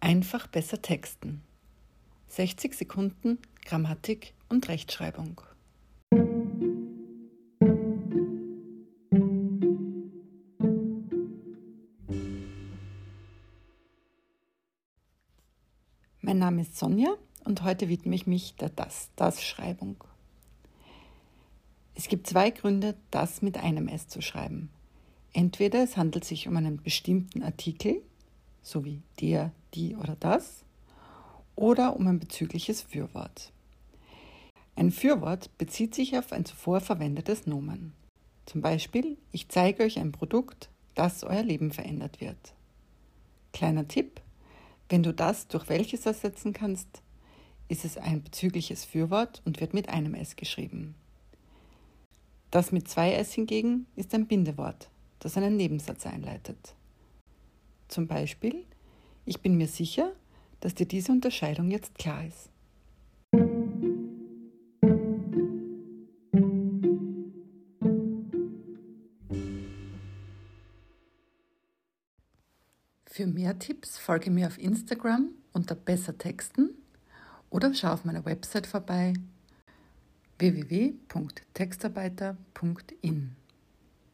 Einfach besser texten. 60 Sekunden Grammatik und Rechtschreibung. Mein Name ist Sonja und heute widme ich mich der Das-Das-Schreibung. Es gibt zwei Gründe, das mit einem S zu schreiben. Entweder es handelt sich um einen bestimmten Artikel, so wie der, die oder das, oder um ein bezügliches Fürwort. Ein Fürwort bezieht sich auf ein zuvor verwendetes Nomen. Zum Beispiel, ich zeige euch ein Produkt, das euer Leben verändert wird. Kleiner Tipp, wenn du das durch welches ersetzen kannst, ist es ein bezügliches Fürwort und wird mit einem S geschrieben. Das mit zwei S hingegen ist ein Bindewort, das einen Nebensatz einleitet. Zum Beispiel, ich bin mir sicher, dass dir diese Unterscheidung jetzt klar ist. Für mehr Tipps folge mir auf Instagram unter Besser Texten oder schau auf meiner Website vorbei www.textarbeiter.in.